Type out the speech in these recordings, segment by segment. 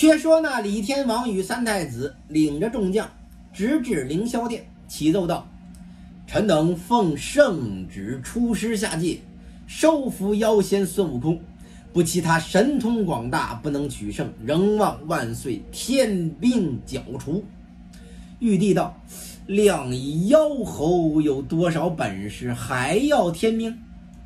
却说那李天王与三太子领着众将，直至凌霄殿，启奏道：“臣等奉圣旨出师下界，收服妖仙孙悟空。”不其他神通广大，不能取胜，仍望万岁天兵剿除。玉帝道：“量以妖猴有多少本事，还要天命？”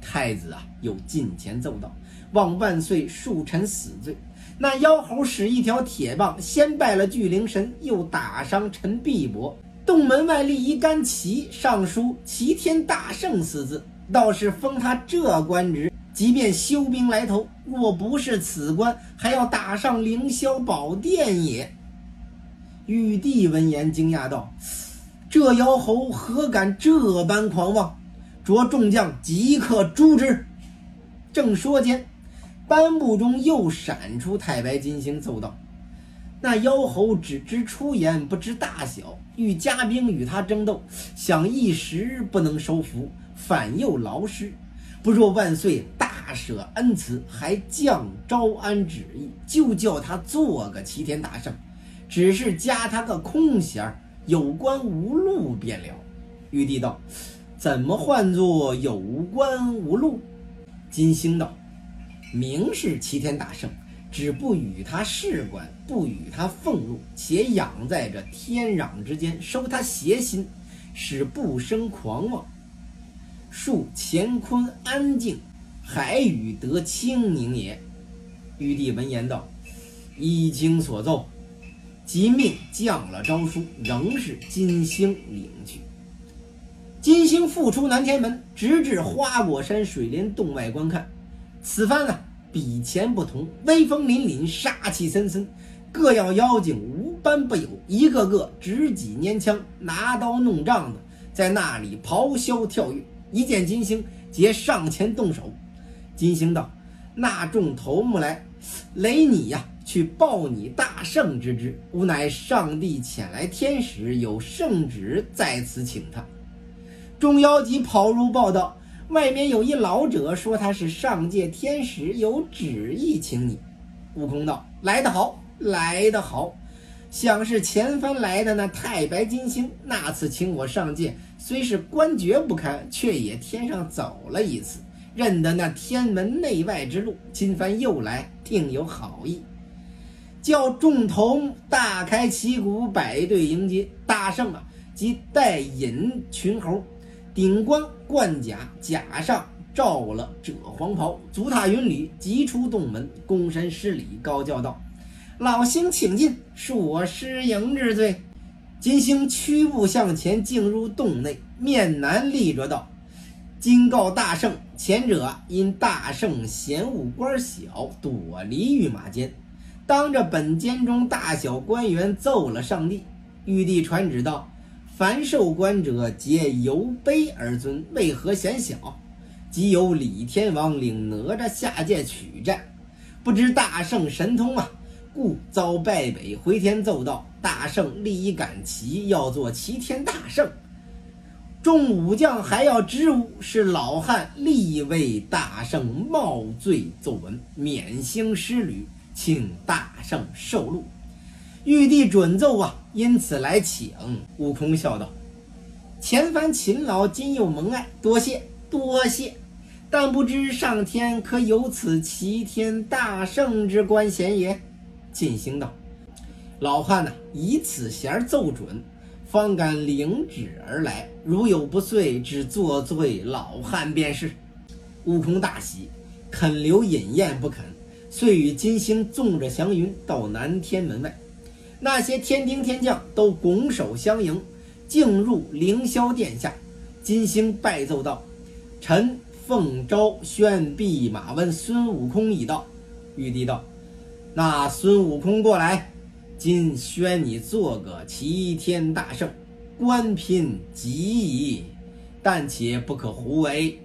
太子啊，又近前奏道：“望万岁恕臣死罪。那妖猴使一条铁棒，先拜了巨灵神，又打伤臣臂膊。洞门外立一杆旗，上书‘齐天大圣’四字，倒是封他这官职。”即便休兵来投，若不是此官，还要打上凌霄宝殿也。玉帝闻言惊讶道：“这妖猴何敢这般狂妄？”着众将即刻诛之。正说间，颁布中又闪出太白金星，奏道：“那妖猴只知出言，不知大小，欲加兵与他争斗，想一时不能收服，反又劳师。不若万岁。”大舍恩慈，还降招安旨意，就叫他做个齐天大圣，只是加他个空衔有关无禄便了。玉帝道：“怎么唤作有关无禄？”金星道：“名是齐天大圣，只不与他事官，不与他俸禄，且养在这天壤之间，收他邪心，使不生狂妄，树乾坤安静。”海宇得清宁也。玉帝闻言道：“依经所奏。”即命降了诏书，仍是金星领去。金星复出南天门，直至花果山水帘洞外观看。此番啊，比前不同，威风凛凛，杀气森森，各要妖精无般不有，一个个执戟拈枪，拿刀弄杖的，在那里咆哮跳跃。一见金星，皆上前动手。金星道：“那众头目来，雷你呀，去报你大圣之职。吾乃上帝遣来天使，有圣旨在此，请他。”众妖姬跑入报道：“外面有一老者说他是上界天使，有旨意请你。”悟空道：“来得好，来得好！想是前番来的那太白金星，那次请我上界，虽是官爵不堪，却也天上走了一次。”认得那天门内外之路，今番又来，定有好意。叫众头大开旗鼓，摆队迎接大圣啊！即带引群猴，顶冠冠甲，甲上罩了赭黄袍，足踏云履，急出洞门，躬身施礼，高叫道：“老星请进，恕我失迎之罪。”金星屈步向前，进入洞内，面南立着道。今告大圣，前者因大圣嫌物官小，躲离御马监，当着本监中大小官员奏了上帝。玉帝传旨道：凡受官者皆由卑而尊，为何嫌小？即由李天王领哪吒下界取战，不知大圣神通啊，故遭败北。回天奏道：大圣立一杆旗，要做齐天大圣。众武将还要支吾，是老汉立为大圣冒罪奏文，免兴师旅，请大圣受禄。玉帝准奏啊，因此来请。悟空笑道：“前番勤劳，今又蒙爱，多谢多谢。但不知上天可有此齐天大圣之官衔也？”进兴道：“老汉呐，以此衔奏准。”方敢领旨而来，如有不遂，只作罪老汉便是。悟空大喜，肯留饮宴不肯，遂与金星纵着祥云到南天门外。那些天兵天将都拱手相迎，进入凌霄殿下。金星拜奏道：“臣奉诏宣弼马温孙悟空已到。”玉帝道：“那孙悟空过来。”今宣你做个齐天大圣，官拼极矣，但且不可胡为。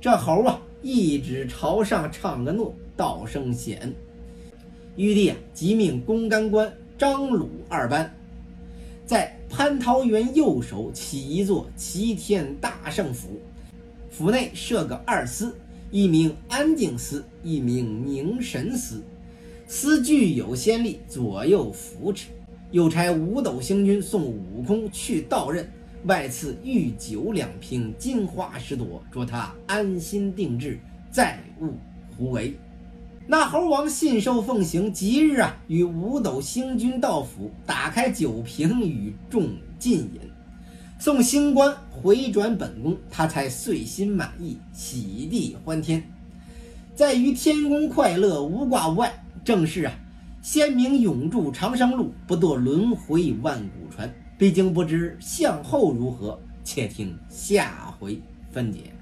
这猴啊，一指朝上唱个诺，道声显。玉帝啊，即命公干官张鲁二班，在蟠桃园右手起一座齐天大圣府，府内设个二司，一名安静司，一名凝神司。司具有先例，左右扶持。又差五斗星君送悟空去道任，外赐御酒两瓶，金花十朵，着他安心定制，再勿胡为。那猴王信受奉行，即日啊，与五斗星君到府，打开酒瓶，与众尽饮。送星官回转本宫，他才遂心满意，喜地欢天。在于天宫快乐，无挂无碍。正是啊。先明永驻长生路，不堕轮回万古船。毕竟不知向后如何，且听下回分解。